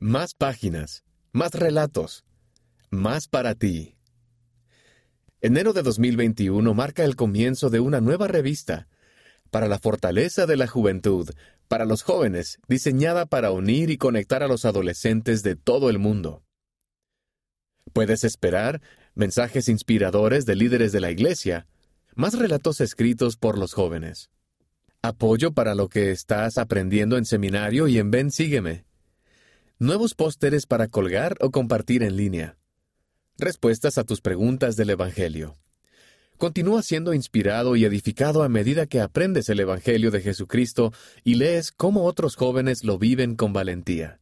Más páginas, más relatos, más para ti. Enero de 2021 marca el comienzo de una nueva revista para la fortaleza de la juventud, para los jóvenes, diseñada para unir y conectar a los adolescentes de todo el mundo. Puedes esperar mensajes inspiradores de líderes de la Iglesia, más relatos escritos por los jóvenes. Apoyo para lo que estás aprendiendo en seminario y en Ven Sígueme. Nuevos pósteres para colgar o compartir en línea. Respuestas a tus preguntas del Evangelio. Continúa siendo inspirado y edificado a medida que aprendes el Evangelio de Jesucristo y lees cómo otros jóvenes lo viven con valentía.